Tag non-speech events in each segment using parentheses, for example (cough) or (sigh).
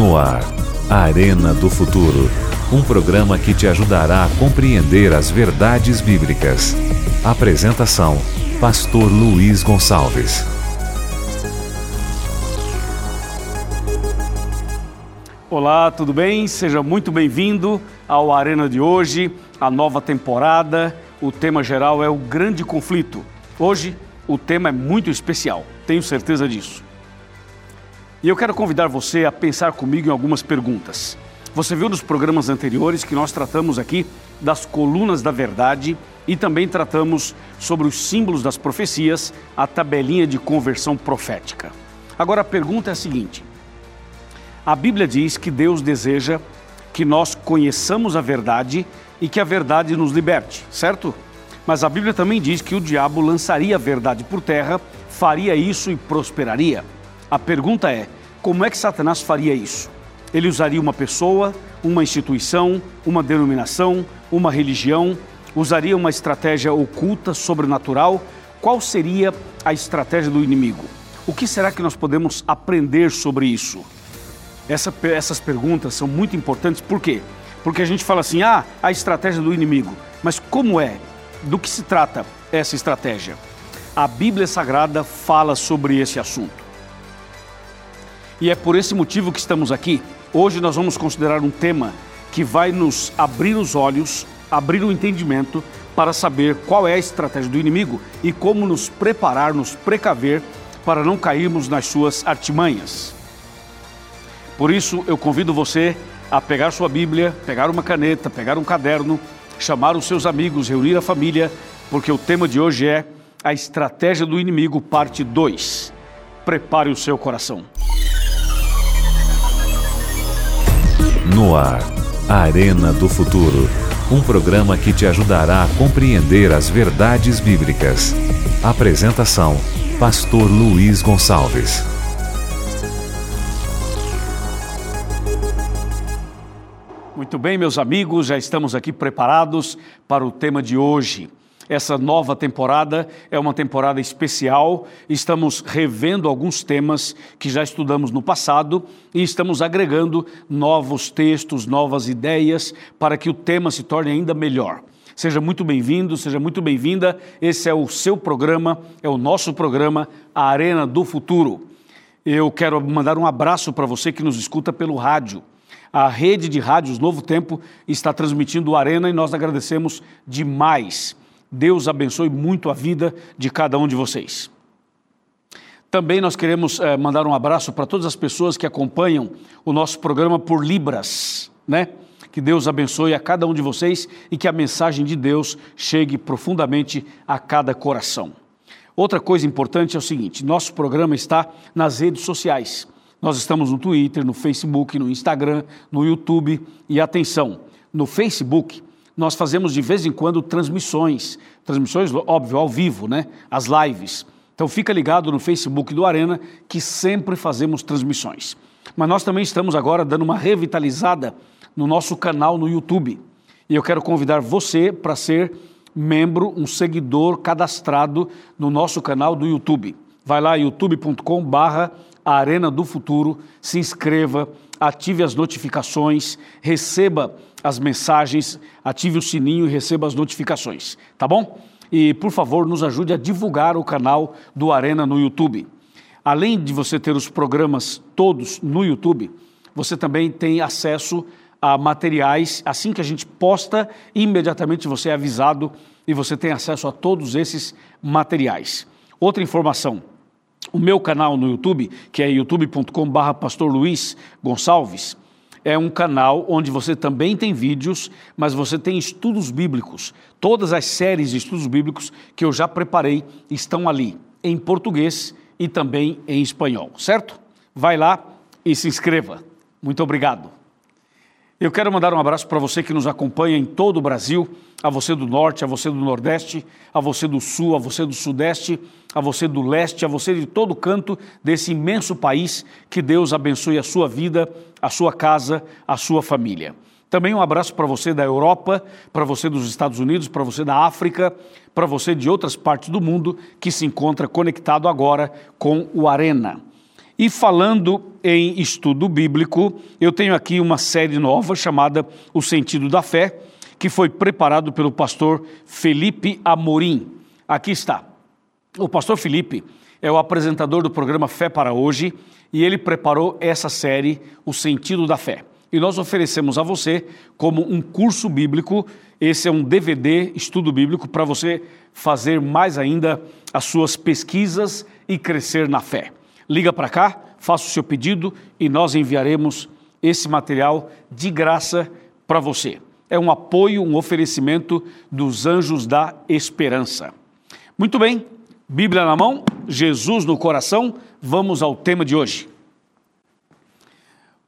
No ar, Arena do Futuro. Um programa que te ajudará a compreender as verdades bíblicas. Apresentação: Pastor Luiz Gonçalves. Olá, tudo bem? Seja muito bem-vindo ao Arena de hoje, a nova temporada. O tema geral é o grande conflito. Hoje, o tema é muito especial, tenho certeza disso. E eu quero convidar você a pensar comigo em algumas perguntas. Você viu nos programas anteriores que nós tratamos aqui das colunas da verdade e também tratamos sobre os símbolos das profecias, a tabelinha de conversão profética. Agora a pergunta é a seguinte: a Bíblia diz que Deus deseja que nós conheçamos a verdade e que a verdade nos liberte, certo? Mas a Bíblia também diz que o diabo lançaria a verdade por terra, faria isso e prosperaria. A pergunta é: como é que Satanás faria isso? Ele usaria uma pessoa, uma instituição, uma denominação, uma religião, usaria uma estratégia oculta, sobrenatural? Qual seria a estratégia do inimigo? O que será que nós podemos aprender sobre isso? Essa, essas perguntas são muito importantes, por quê? Porque a gente fala assim, ah, a estratégia do inimigo. Mas como é? Do que se trata essa estratégia? A Bíblia Sagrada fala sobre esse assunto. E é por esse motivo que estamos aqui. Hoje nós vamos considerar um tema que vai nos abrir os olhos, abrir o entendimento para saber qual é a estratégia do inimigo e como nos preparar, nos precaver para não cairmos nas suas artimanhas. Por isso, eu convido você a pegar sua Bíblia, pegar uma caneta, pegar um caderno, chamar os seus amigos, reunir a família, porque o tema de hoje é a estratégia do inimigo, parte 2. Prepare o seu coração. No ar, Arena do Futuro. Um programa que te ajudará a compreender as verdades bíblicas. Apresentação: Pastor Luiz Gonçalves. Muito bem, meus amigos, já estamos aqui preparados para o tema de hoje. Essa nova temporada é uma temporada especial. Estamos revendo alguns temas que já estudamos no passado e estamos agregando novos textos, novas ideias para que o tema se torne ainda melhor. Seja muito bem-vindo, seja muito bem-vinda. Esse é o seu programa, é o nosso programa, a Arena do Futuro. Eu quero mandar um abraço para você que nos escuta pelo rádio. A rede de rádios Novo Tempo está transmitindo o Arena e nós agradecemos demais. Deus abençoe muito a vida de cada um de vocês. Também nós queremos eh, mandar um abraço para todas as pessoas que acompanham o nosso programa por Libras, né? Que Deus abençoe a cada um de vocês e que a mensagem de Deus chegue profundamente a cada coração. Outra coisa importante é o seguinte: nosso programa está nas redes sociais. Nós estamos no Twitter, no Facebook, no Instagram, no YouTube e atenção, no Facebook nós fazemos de vez em quando transmissões, transmissões, óbvio, ao vivo, né? As lives. Então fica ligado no Facebook do Arena que sempre fazemos transmissões. Mas nós também estamos agora dando uma revitalizada no nosso canal no YouTube. E eu quero convidar você para ser membro, um seguidor cadastrado no nosso canal do YouTube. Vai lá youtube.com barra Arena do Futuro, se inscreva, ative as notificações, receba as mensagens, ative o sininho e receba as notificações, tá bom? E, por favor, nos ajude a divulgar o canal do Arena no YouTube. Além de você ter os programas todos no YouTube, você também tem acesso a materiais. Assim que a gente posta, imediatamente você é avisado e você tem acesso a todos esses materiais. Outra informação: o meu canal no YouTube, que é youtube.com/barra Pastor Luiz Gonçalves, é um canal onde você também tem vídeos, mas você tem estudos bíblicos. Todas as séries de estudos bíblicos que eu já preparei estão ali, em português e também em espanhol, certo? Vai lá e se inscreva. Muito obrigado. Eu quero mandar um abraço para você que nos acompanha em todo o Brasil, a você do Norte, a você do Nordeste, a você do Sul, a você do Sudeste, a você do Leste, a você de todo canto desse imenso país. Que Deus abençoe a sua vida, a sua casa, a sua família. Também um abraço para você da Europa, para você dos Estados Unidos, para você da África, para você de outras partes do mundo que se encontra conectado agora com o Arena. E falando em estudo bíblico, eu tenho aqui uma série nova chamada O Sentido da Fé, que foi preparado pelo pastor Felipe Amorim. Aqui está. O pastor Felipe é o apresentador do programa Fé para Hoje e ele preparou essa série, O Sentido da Fé. E nós oferecemos a você como um curso bíblico. Esse é um DVD, estudo bíblico, para você fazer mais ainda as suas pesquisas e crescer na fé liga para cá, faça o seu pedido e nós enviaremos esse material de graça para você. É um apoio, um oferecimento dos anjos da esperança. Muito bem, Bíblia na mão, Jesus no coração, vamos ao tema de hoje.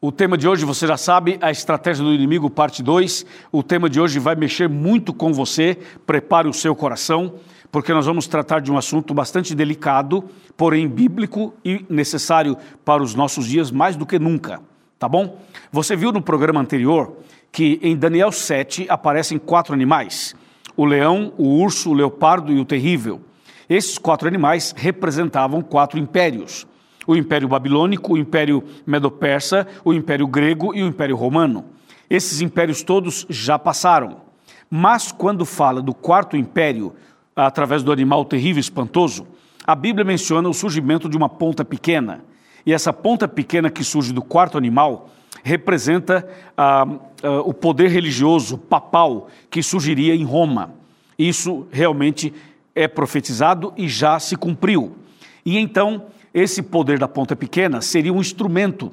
O tema de hoje, você já sabe, a estratégia do inimigo, parte 2. O tema de hoje vai mexer muito com você. Prepare o seu coração porque nós vamos tratar de um assunto bastante delicado, porém bíblico e necessário para os nossos dias mais do que nunca, tá bom? Você viu no programa anterior que em Daniel 7 aparecem quatro animais: o leão, o urso, o leopardo e o terrível. Esses quatro animais representavam quatro impérios: o Império Babilônico, o Império Medo-Persa, o Império Grego e o Império Romano. Esses impérios todos já passaram. Mas quando fala do quarto império, através do animal terrível e espantoso, a Bíblia menciona o surgimento de uma ponta pequena. E essa ponta pequena que surge do quarto animal representa ah, ah, o poder religioso papal que surgiria em Roma. Isso realmente é profetizado e já se cumpriu. E então, esse poder da ponta pequena seria um instrumento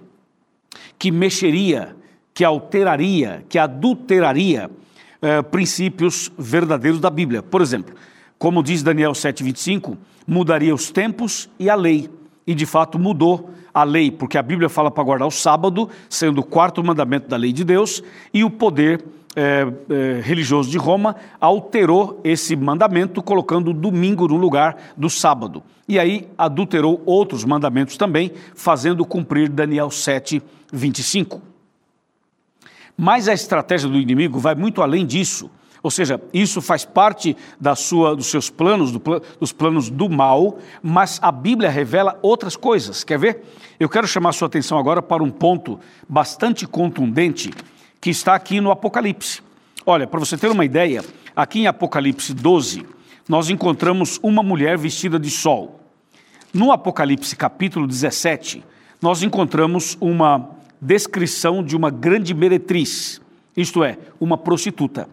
que mexeria, que alteraria, que adulteraria eh, princípios verdadeiros da Bíblia. Por exemplo, como diz Daniel 7,25, mudaria os tempos e a lei. E de fato mudou a lei, porque a Bíblia fala para guardar o sábado, sendo o quarto mandamento da lei de Deus, e o poder é, é, religioso de Roma alterou esse mandamento, colocando o domingo no lugar do sábado. E aí adulterou outros mandamentos também, fazendo cumprir Daniel 7, 25. Mas a estratégia do inimigo vai muito além disso. Ou seja, isso faz parte da sua, dos seus planos, do, dos planos do mal, mas a Bíblia revela outras coisas. Quer ver? Eu quero chamar sua atenção agora para um ponto bastante contundente que está aqui no Apocalipse. Olha, para você ter uma ideia, aqui em Apocalipse 12, nós encontramos uma mulher vestida de sol. No Apocalipse capítulo 17, nós encontramos uma descrição de uma grande meretriz, isto é, uma prostituta.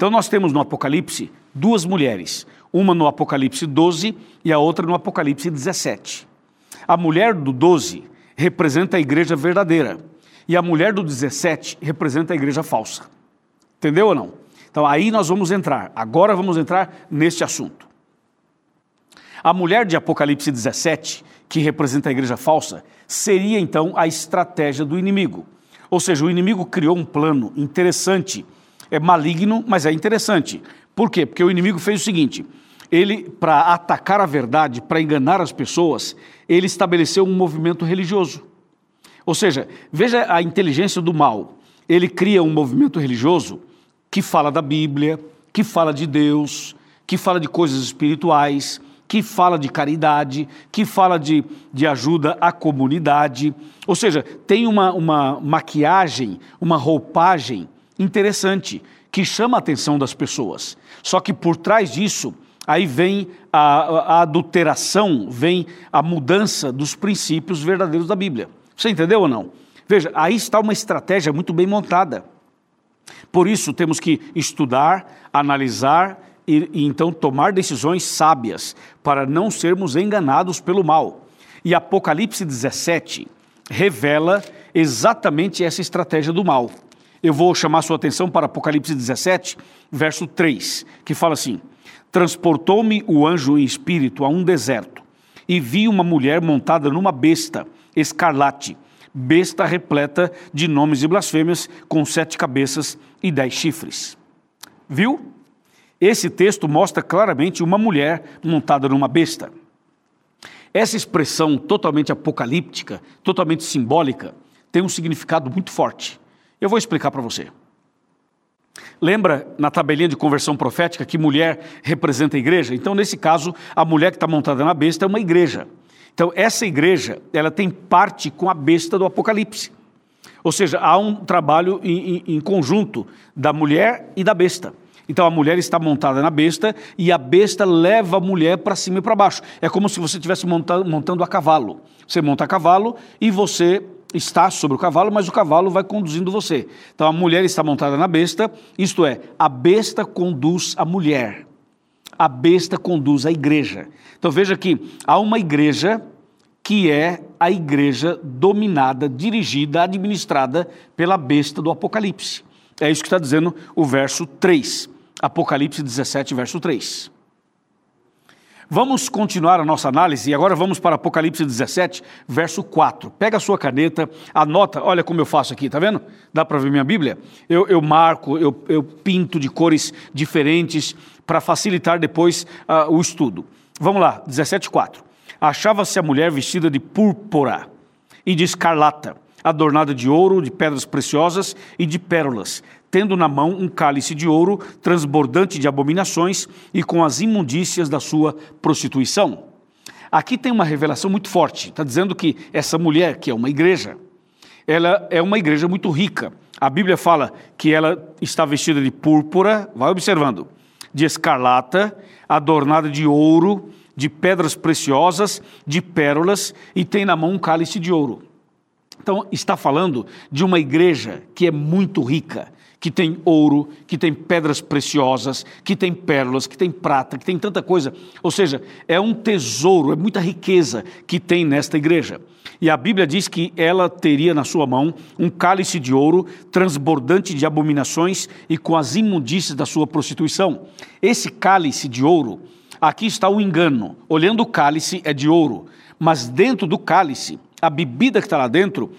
Então nós temos no Apocalipse duas mulheres, uma no Apocalipse 12 e a outra no Apocalipse 17. A mulher do 12 representa a igreja verdadeira e a mulher do 17 representa a igreja falsa. Entendeu ou não? Então aí nós vamos entrar, agora vamos entrar neste assunto. A mulher de Apocalipse 17, que representa a igreja falsa, seria então a estratégia do inimigo. Ou seja, o inimigo criou um plano interessante é maligno, mas é interessante. Por quê? Porque o inimigo fez o seguinte: ele, para atacar a verdade, para enganar as pessoas, ele estabeleceu um movimento religioso. Ou seja, veja a inteligência do mal. Ele cria um movimento religioso que fala da Bíblia, que fala de Deus, que fala de coisas espirituais, que fala de caridade, que fala de, de ajuda à comunidade. Ou seja, tem uma, uma maquiagem, uma roupagem interessante, que chama a atenção das pessoas. Só que por trás disso, aí vem a, a adulteração, vem a mudança dos princípios verdadeiros da Bíblia. Você entendeu ou não? Veja, aí está uma estratégia muito bem montada. Por isso temos que estudar, analisar e, e, então tomar decisões sábias para não sermos enganados pelo mal. E Apocalipse 17 revela exatamente essa estratégia do mal. Eu vou chamar sua atenção para Apocalipse 17, verso 3, que fala assim: Transportou-me o anjo em espírito a um deserto, e vi uma mulher montada numa besta escarlate, besta repleta de nomes e blasfêmias, com sete cabeças e dez chifres. Viu? Esse texto mostra claramente uma mulher montada numa besta. Essa expressão totalmente apocalíptica, totalmente simbólica, tem um significado muito forte. Eu vou explicar para você. Lembra na tabelinha de conversão profética que mulher representa a igreja? Então, nesse caso, a mulher que está montada na besta é uma igreja. Então, essa igreja, ela tem parte com a besta do Apocalipse. Ou seja, há um trabalho em, em, em conjunto da mulher e da besta. Então a mulher está montada na besta e a besta leva a mulher para cima e para baixo. É como se você estivesse montando, montando a cavalo. Você monta a cavalo e você está sobre o cavalo, mas o cavalo vai conduzindo você. Então a mulher está montada na besta, isto é, a besta conduz a mulher. A besta conduz a igreja. Então veja que há uma igreja que é a igreja dominada, dirigida, administrada pela besta do Apocalipse. É isso que está dizendo o verso 3. Apocalipse 17, verso 3. Vamos continuar a nossa análise e agora vamos para Apocalipse 17, verso 4. Pega a sua caneta, anota, olha como eu faço aqui, tá vendo? Dá para ver minha Bíblia? Eu, eu marco, eu, eu, pinto de cores diferentes para facilitar depois uh, o estudo. Vamos lá, 17, 4. Achava-se a mulher vestida de púrpura e de escarlata, adornada de ouro, de pedras preciosas e de pérolas tendo na mão um cálice de ouro transbordante de abominações e com as imundícias da sua prostituição. Aqui tem uma revelação muito forte. Está dizendo que essa mulher, que é uma igreja, ela é uma igreja muito rica. A Bíblia fala que ela está vestida de púrpura, vai observando, de escarlata, adornada de ouro, de pedras preciosas, de pérolas, e tem na mão um cálice de ouro. Então, está falando de uma igreja que é muito rica que tem ouro, que tem pedras preciosas, que tem pérolas, que tem prata, que tem tanta coisa. Ou seja, é um tesouro, é muita riqueza que tem nesta igreja. E a Bíblia diz que ela teria na sua mão um cálice de ouro transbordante de abominações e com as imundícias da sua prostituição. Esse cálice de ouro, aqui está o engano. Olhando o cálice é de ouro, mas dentro do cálice, a bebida que está lá dentro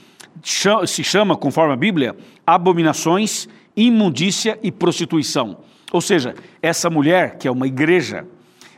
se chama, conforme a Bíblia, abominações imundícia e prostituição. Ou seja, essa mulher, que é uma igreja,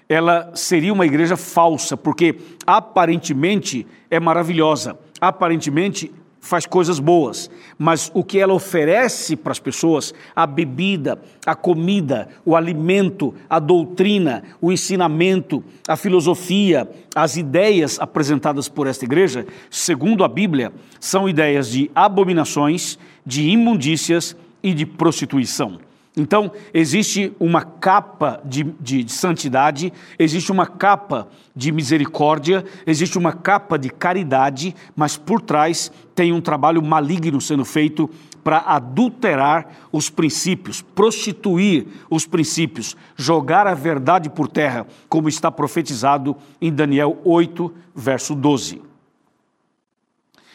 ela seria uma igreja falsa, porque aparentemente é maravilhosa, aparentemente faz coisas boas, mas o que ela oferece para as pessoas, a bebida, a comida, o alimento, a doutrina, o ensinamento, a filosofia, as ideias apresentadas por esta igreja, segundo a Bíblia, são ideias de abominações, de imundícias e de prostituição. Então, existe uma capa de, de, de, santidade, existe uma capa de misericórdia, existe uma capa de caridade, mas por trás tem um trabalho maligno sendo feito para adulterar os princípios, prostituir os princípios, jogar a verdade por terra, como está profetizado em Daniel 8, verso 12.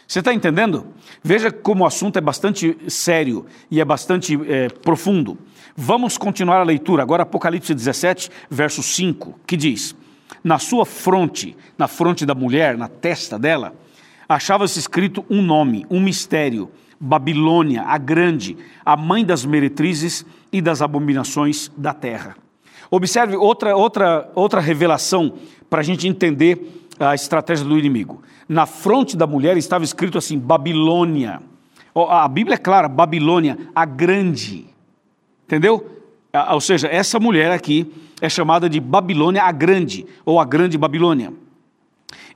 Você está entendendo? Veja como o assunto é bastante sério e é bastante é, profundo. Vamos continuar a leitura. Agora, Apocalipse 17, verso 5, que diz: Na sua fronte, na fronte da mulher, na testa dela, achava-se escrito um nome, um mistério: Babilônia, a grande, a mãe das meretrizes e das abominações da terra. Observe outra, outra, outra revelação para a gente entender a estratégia do inimigo. Na fronte da mulher estava escrito assim: Babilônia. A Bíblia é clara: Babilônia, a grande. Entendeu? Ou seja, essa mulher aqui é chamada de Babilônia a Grande, ou a Grande Babilônia.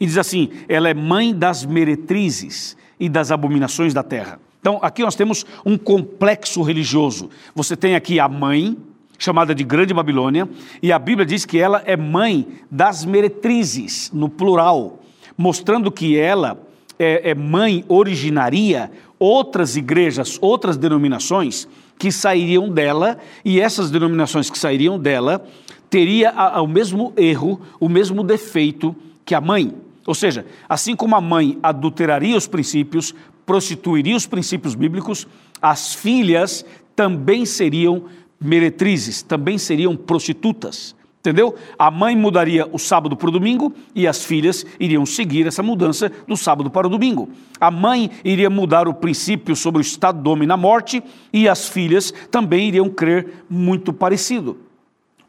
E diz assim: ela é mãe das meretrizes e das abominações da terra. Então, aqui nós temos um complexo religioso. Você tem aqui a mãe, chamada de Grande Babilônia, e a Bíblia diz que ela é mãe das meretrizes, no plural, mostrando que ela é, é mãe originaria outras igrejas, outras denominações que sairiam dela, e essas denominações que sairiam dela teria o mesmo erro, o mesmo defeito que a mãe. Ou seja, assim como a mãe adulteraria os princípios, prostituiria os princípios bíblicos, as filhas também seriam meretrizes, também seriam prostitutas. Entendeu? A mãe mudaria o sábado para o domingo e as filhas iriam seguir essa mudança do sábado para o domingo. A mãe iria mudar o princípio sobre o estado do homem na morte e as filhas também iriam crer muito parecido,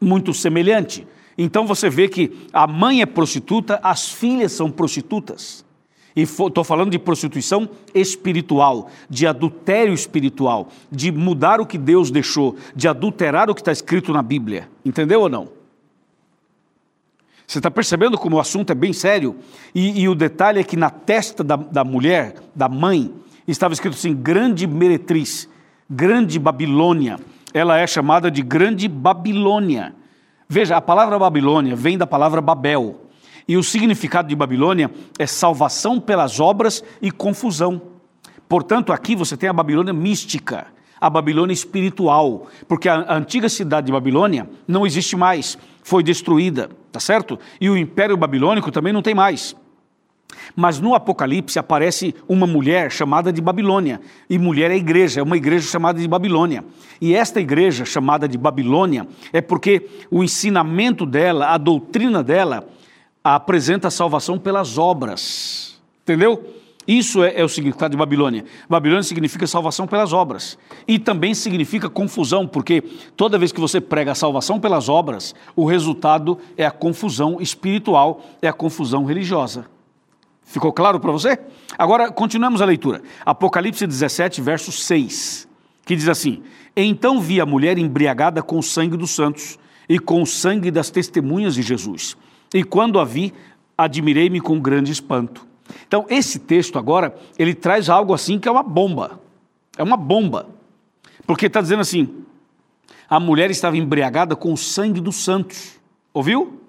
muito semelhante. Então você vê que a mãe é prostituta, as filhas são prostitutas. E estou falando de prostituição espiritual, de adultério espiritual, de mudar o que Deus deixou, de adulterar o que está escrito na Bíblia. Entendeu ou não? Você está percebendo como o assunto é bem sério? E, e o detalhe é que na testa da, da mulher, da mãe, estava escrito assim: grande meretriz, grande Babilônia. Ela é chamada de grande Babilônia. Veja, a palavra Babilônia vem da palavra Babel. E o significado de Babilônia é salvação pelas obras e confusão. Portanto, aqui você tem a Babilônia mística, a Babilônia espiritual, porque a antiga cidade de Babilônia não existe mais, foi destruída, tá certo? E o Império Babilônico também não tem mais. Mas no Apocalipse aparece uma mulher chamada de Babilônia, e mulher é igreja, é uma igreja chamada de Babilônia. E esta igreja chamada de Babilônia é porque o ensinamento dela, a doutrina dela, apresenta a salvação pelas obras. Entendeu? Isso é, é, o significado de Babilônia. Babilônia significa salvação pelas obras. E também significa confusão, porque toda vez que você prega a salvação pelas obras, o resultado é a confusão espiritual, é a confusão religiosa. Ficou claro para você? Agora, continuamos a leitura. Apocalipse 17, verso 6, que diz assim: Então vi a mulher embriagada com o sangue dos santos e com o sangue das testemunhas de Jesus. E quando a vi, admirei-me com grande espanto. Então, esse texto agora, ele traz algo assim que é uma bomba. É uma bomba. Porque está dizendo assim: a mulher estava embriagada com o sangue dos santos. Ouviu?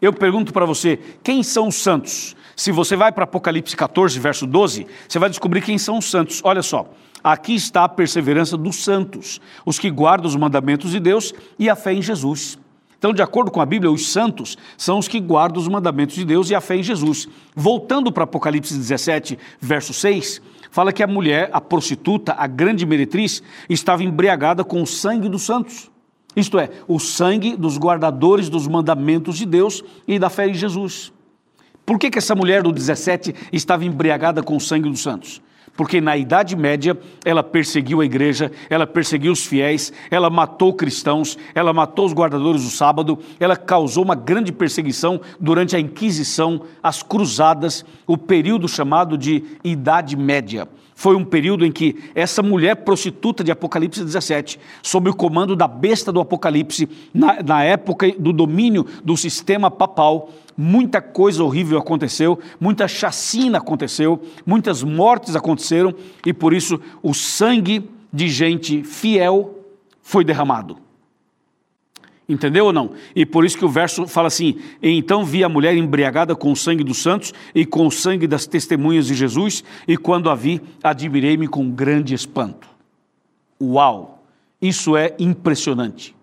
Eu pergunto para você, quem são os santos? Se você vai para Apocalipse 14, verso 12, você vai descobrir quem são os santos. Olha só, aqui está a perseverança dos santos, os que guardam os mandamentos de Deus e a fé em Jesus. Então, de acordo com a Bíblia, os santos são os que guardam os mandamentos de Deus e a fé em Jesus. Voltando para Apocalipse 17, verso 6, fala que a mulher, a prostituta, a grande meretriz, estava embriagada com o sangue dos santos. Isto é, o sangue dos guardadores dos mandamentos de Deus e da fé em Jesus. Por que, que essa mulher do 17 estava embriagada com o sangue dos santos? Porque na Idade Média ela perseguiu a igreja, ela perseguiu os fiéis, ela matou cristãos, ela matou os guardadores do sábado, ela causou uma grande perseguição durante a Inquisição, as cruzadas, o período chamado de Idade Média. Foi um período em que essa mulher prostituta de Apocalipse 17, sob o comando da besta do Apocalipse, na, na época do domínio do sistema papal, muita coisa horrível aconteceu, muita chacina aconteceu, muitas mortes aconteceram e por isso o sangue de gente fiel foi derramado. Entendeu ou não? E por isso que o verso fala assim: Então vi a mulher embriagada com o sangue dos santos e com o sangue das testemunhas de Jesus, e quando a vi, admirei-me com grande espanto. Uau! Isso é impressionante.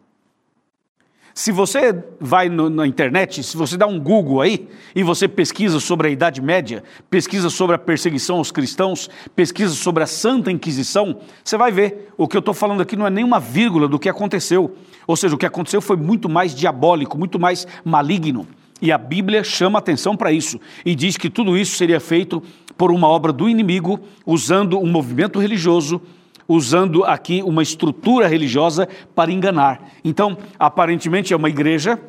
Se você vai no, na internet, se você dá um Google aí e você pesquisa sobre a Idade Média, pesquisa sobre a perseguição aos cristãos, pesquisa sobre a Santa Inquisição, você vai ver. O que eu estou falando aqui não é nenhuma vírgula do que aconteceu. Ou seja, o que aconteceu foi muito mais diabólico, muito mais maligno. E a Bíblia chama atenção para isso e diz que tudo isso seria feito por uma obra do inimigo, usando um movimento religioso usando aqui uma estrutura religiosa para enganar. Então, aparentemente é uma igreja,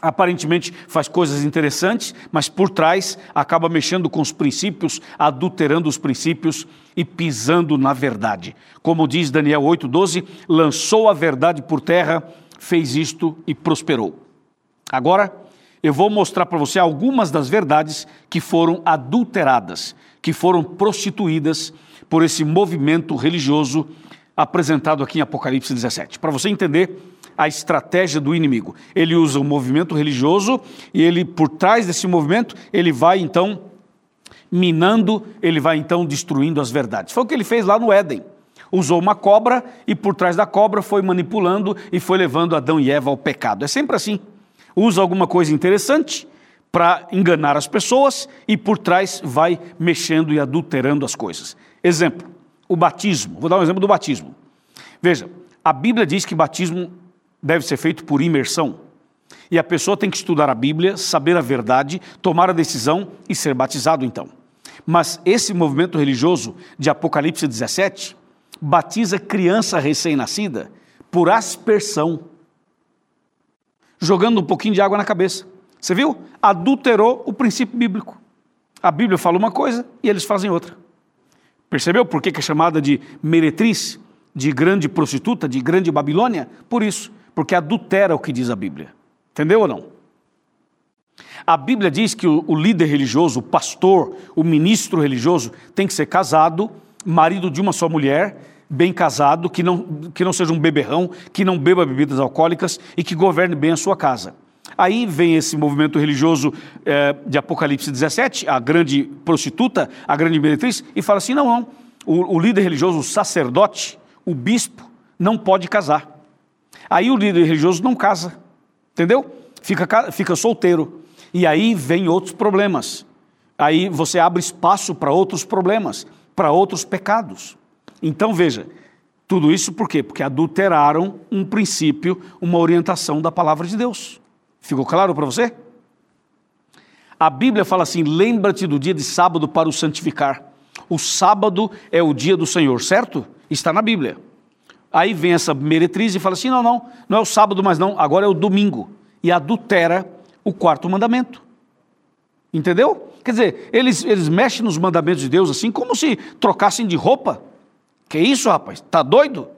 aparentemente faz coisas interessantes, mas por trás acaba mexendo com os princípios, adulterando os princípios e pisando na verdade. Como diz Daniel 8:12, lançou a verdade por terra, fez isto e prosperou. Agora, eu vou mostrar para você algumas das verdades que foram adulteradas, que foram prostituídas por esse movimento religioso apresentado aqui em Apocalipse 17. Para você entender a estratégia do inimigo. Ele usa o movimento religioso e ele, por trás desse movimento, ele vai então minando, ele vai então destruindo as verdades. Foi o que ele fez lá no Éden. Usou uma cobra e por trás da cobra foi manipulando e foi levando Adão e Eva ao pecado. É sempre assim. Usa alguma coisa interessante para enganar as pessoas e por trás vai mexendo e adulterando as coisas. Exemplo, o batismo. Vou dar um exemplo do batismo. Veja, a Bíblia diz que batismo deve ser feito por imersão. E a pessoa tem que estudar a Bíblia, saber a verdade, tomar a decisão e ser batizado então. Mas esse movimento religioso de Apocalipse 17 batiza criança recém-nascida por aspersão, jogando um pouquinho de água na cabeça. Você viu? Adulterou o princípio bíblico. A Bíblia fala uma coisa e eles fazem outra. Percebeu por que é chamada de meretriz, de grande prostituta, de grande Babilônia? Por isso, porque adultera o que diz a Bíblia. Entendeu ou não? A Bíblia diz que o, líder religioso, o pastor, o ministro religioso, tem que ser casado, marido de uma só mulher, bem casado, que não, que não seja um beberrão, que não beba bebidas alcoólicas e que governe bem a sua casa. Aí vem esse movimento religioso é, de Apocalipse 17, a grande prostituta, a grande meretriz, e fala assim: não, não, o, o líder religioso, o sacerdote, o bispo, não pode casar. Aí o líder religioso não casa, entendeu? Fica, fica solteiro. E aí vem outros problemas. Aí você abre espaço para outros problemas, para outros pecados. Então veja, tudo isso por quê? Porque adulteraram um princípio, uma orientação da palavra de Deus. Ficou claro para você? A Bíblia fala assim: lembra-te do dia de sábado para o santificar. O sábado é o dia do Senhor, certo? Está na Bíblia. Aí vem essa meretriz e fala assim: não, não, não é o sábado mais não, agora é o domingo. E adultera o quarto mandamento. Entendeu? Quer dizer, eles, eles mexem nos mandamentos de Deus assim como se trocassem de roupa. Que isso, rapaz? Tá doido?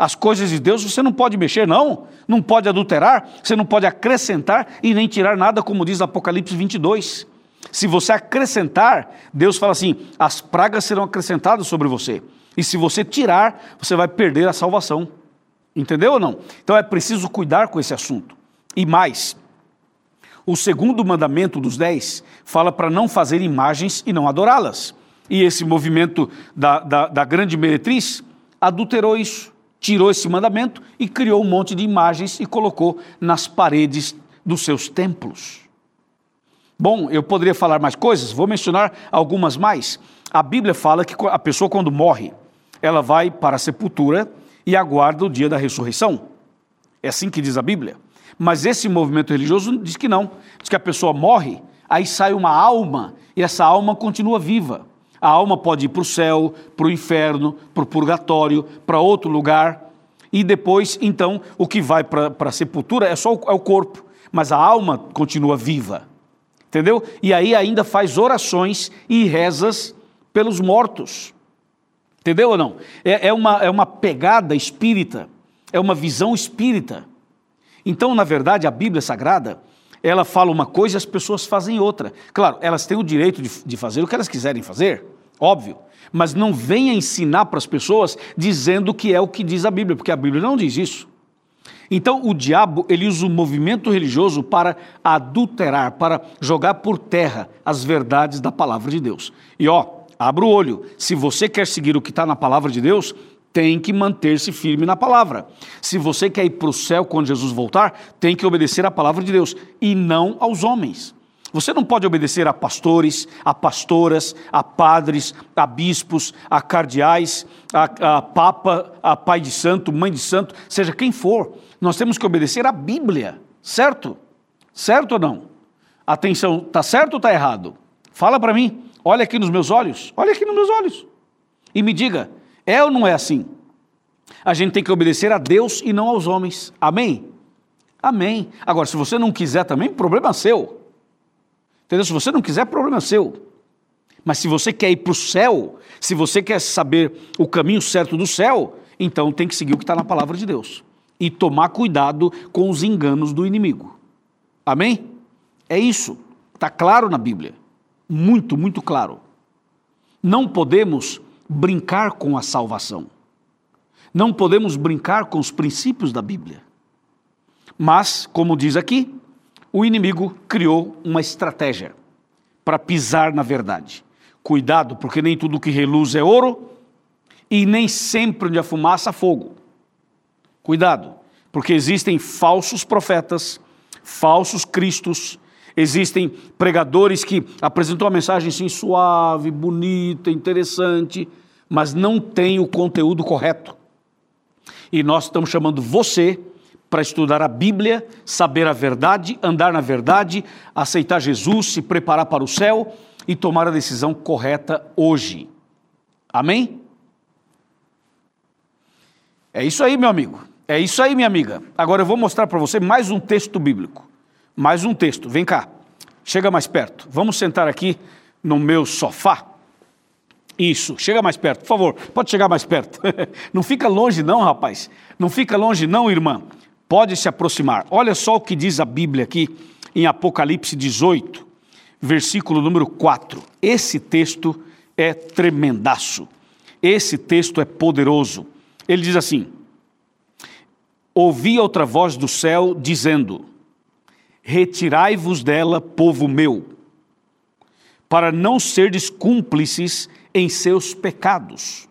As coisas de Deus você não pode mexer, não. Não pode adulterar, você não pode acrescentar e nem tirar nada, como diz Apocalipse 22. Se você acrescentar, Deus fala assim: as pragas serão acrescentadas sobre você. E se você tirar, você vai perder a salvação. Entendeu ou não? Então é preciso cuidar com esse assunto. E mais, o segundo mandamento dos dez fala para não fazer imagens e não adorá-las. E esse movimento da, da, da grande meretriz adulterou isso, tirou esse mandamento e criou um monte de imagens e colocou nas paredes dos seus templos. Bom, eu poderia falar mais coisas, vou mencionar algumas mais. A Bíblia fala que a pessoa, quando morre, ela vai para a sepultura e aguarda o dia da ressurreição. É assim que diz a Bíblia. Mas esse movimento religioso diz que não. Diz que a pessoa morre, aí sai uma alma e essa alma continua viva. A alma pode ir para o céu, para o inferno, para o purgatório, para outro lugar. E depois, então, o que vai para a sepultura é só o, é o corpo, mas a alma continua viva. Entendeu? E aí ainda faz orações e rezas pelos mortos. Entendeu ou não? É, é, uma, é uma pegada espírita, é uma visão espírita. Então, na verdade, a Bíblia Sagrada, ela fala uma coisa e as pessoas fazem outra. Claro, elas têm o direito de, de fazer o que elas quiserem fazer, óbvio. Mas não venha ensinar para as pessoas dizendo que é o que diz a Bíblia, porque a Bíblia não diz isso. Então, o diabo, ele usa o movimento religioso para adulterar, para jogar por terra as verdades da palavra de Deus. E ó, Abra o olho. Se você quer seguir o que está na palavra de Deus, tem que manter-se firme na palavra. Se você quer ir para o céu quando Jesus voltar, tem que obedecer à palavra de Deus e não aos homens. Você não pode obedecer a pastores, a pastoras, a padres, a bispos, a cardeais, a, a papa, a pai de santo, mãe de santo, seja quem for. Nós temos que obedecer à Bíblia, certo? Certo ou não? Atenção, tá certo ou está errado? Fala para mim. Olha aqui nos meus olhos, olha aqui nos meus olhos. E me diga, é ou não é assim? A gente tem que obedecer a Deus e não aos homens. Amém? Amém. Agora, se você não quiser também, problema seu. Entendeu? Se você não quiser, problema seu. Mas se você quer ir para o céu, se você quer saber o caminho certo do céu, então tem que seguir o que está na palavra de Deus. E tomar cuidado com os enganos do inimigo. Amém? É isso. Está claro na Bíblia muito, muito claro. Não podemos brincar com a salvação. Não podemos brincar com os princípios da Bíblia. Mas, como diz aqui, o inimigo criou uma estratégia para pisar na verdade. Cuidado, porque nem tudo que reluz é ouro e nem sempre onde a fumaça fogo. Cuidado, porque existem falsos profetas, falsos cristos, Existem pregadores que apresentam uma mensagem assim suave, bonita, interessante, mas não tem o conteúdo correto. E nós estamos chamando você para estudar a Bíblia, saber a verdade, andar na verdade, aceitar Jesus, se preparar para o céu e tomar a decisão correta hoje. Amém? É isso aí, meu amigo. É isso aí, minha amiga. Agora eu vou mostrar para você mais um texto bíblico mais um texto. Vem cá, chega mais perto. Vamos sentar aqui no meu sofá. Isso, chega mais perto, por favor, pode chegar mais perto. (laughs) não fica longe, não, rapaz. Não fica longe, não, irmã. Pode se aproximar. Olha só o que diz a Bíblia aqui em Apocalipse 18, versículo número 4. Esse texto é tremendaço. Esse texto é poderoso. Ele diz assim: Ouvi outra voz do céu dizendo: Retirai-vos dela, povo meu, para não serdes cúmplices em seus pecados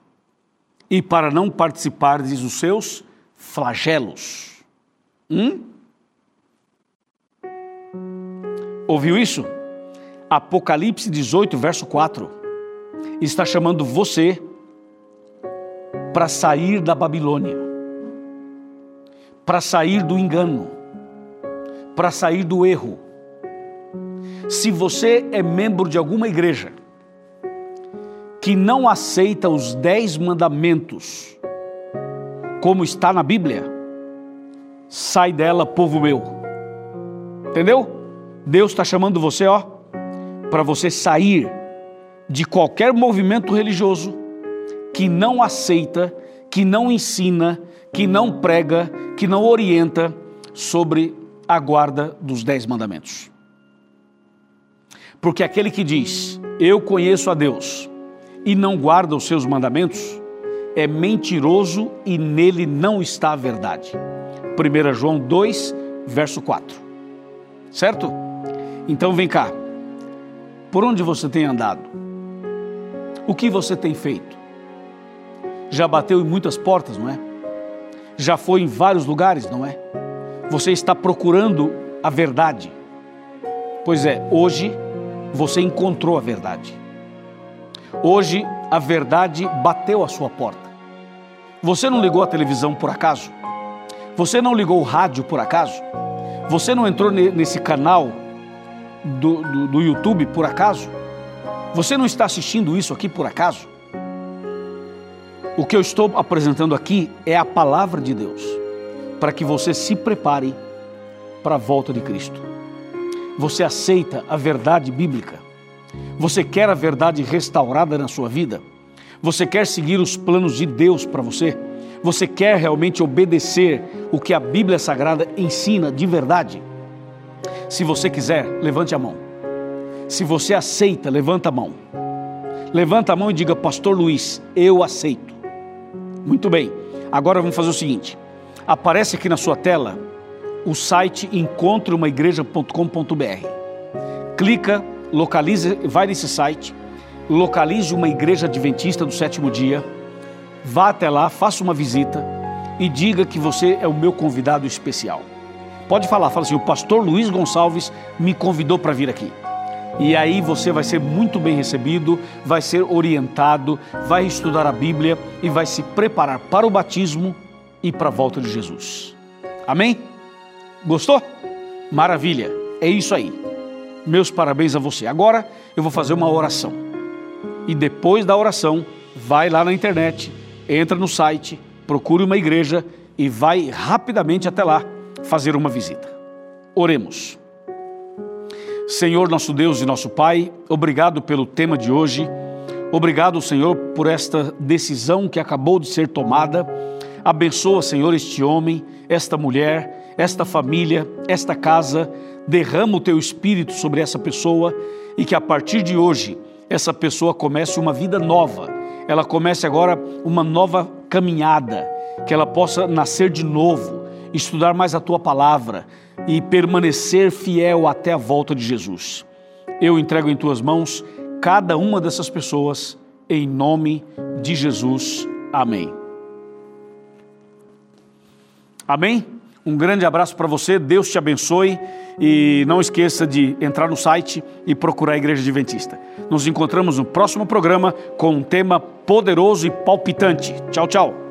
e para não participardes dos seus flagelos. Hum? Ouviu isso? Apocalipse 18, verso 4. Está chamando você para sair da Babilônia, para sair do engano, para sair do erro. Se você é membro de alguma igreja que não aceita os dez mandamentos, como está na Bíblia, sai dela, povo meu. Entendeu? Deus está chamando você, ó, para você sair de qualquer movimento religioso que não aceita, que não ensina, que não prega, que não orienta sobre a guarda dos dez mandamentos. Porque aquele que diz, eu conheço a Deus, e não guarda os seus mandamentos, é mentiroso e nele não está a verdade. 1 João 2, verso 4. Certo? Então vem cá. Por onde você tem andado? O que você tem feito? Já bateu em muitas portas, não é? Já foi em vários lugares, não é? Você está procurando a verdade. Pois é, hoje você encontrou a verdade. Hoje a verdade bateu a sua porta. Você não ligou a televisão por acaso? Você não ligou o rádio por acaso? Você não entrou nesse canal do, do, do YouTube por acaso? Você não está assistindo isso aqui por acaso? O que eu estou apresentando aqui é a palavra de Deus, para que você se prepare para a volta de Cristo. Você aceita a verdade bíblica? Você quer a verdade restaurada na sua vida? Você quer seguir os planos de Deus para você? Você quer realmente obedecer o que a Bíblia Sagrada ensina de verdade? Se você quiser, levante a mão. Se você aceita, levanta a mão. Levanta a mão e diga, Pastor Luiz, eu aceito. Muito bem. Agora vamos fazer o seguinte: aparece aqui na sua tela o site encontreumaigreja.com.br. Clica localize, vai nesse site, localize uma igreja adventista do sétimo dia, vá até lá, faça uma visita e diga que você é o meu convidado especial. Pode falar, fala assim: o pastor Luiz Gonçalves me convidou para vir aqui. E aí você vai ser muito bem recebido, vai ser orientado, vai estudar a Bíblia e vai se preparar para o batismo e para a volta de Jesus. Amém? Gostou? Maravilha, é isso aí. Meus parabéns a você. Agora eu vou fazer uma oração. E depois da oração, vai lá na internet, entra no site, procure uma igreja e vai rapidamente até lá fazer uma visita. Oremos. Senhor, nosso Deus e nosso Pai, obrigado pelo tema de hoje. Obrigado, Senhor, por esta decisão que acabou de ser tomada. Abençoa, Senhor, este homem, esta mulher, esta família, esta casa derrama o teu espírito sobre essa pessoa e que a partir de hoje essa pessoa comece uma vida nova, ela comece agora uma nova caminhada, que ela possa nascer de novo, estudar mais a tua palavra e permanecer fiel até a volta de Jesus. Eu entrego em tuas mãos cada uma dessas pessoas, em nome de Jesus. Amém. Amém? Um grande abraço para você, Deus te abençoe e não esqueça de entrar no site e procurar a Igreja Adventista. Nos encontramos no próximo programa com um tema poderoso e palpitante. Tchau, tchau.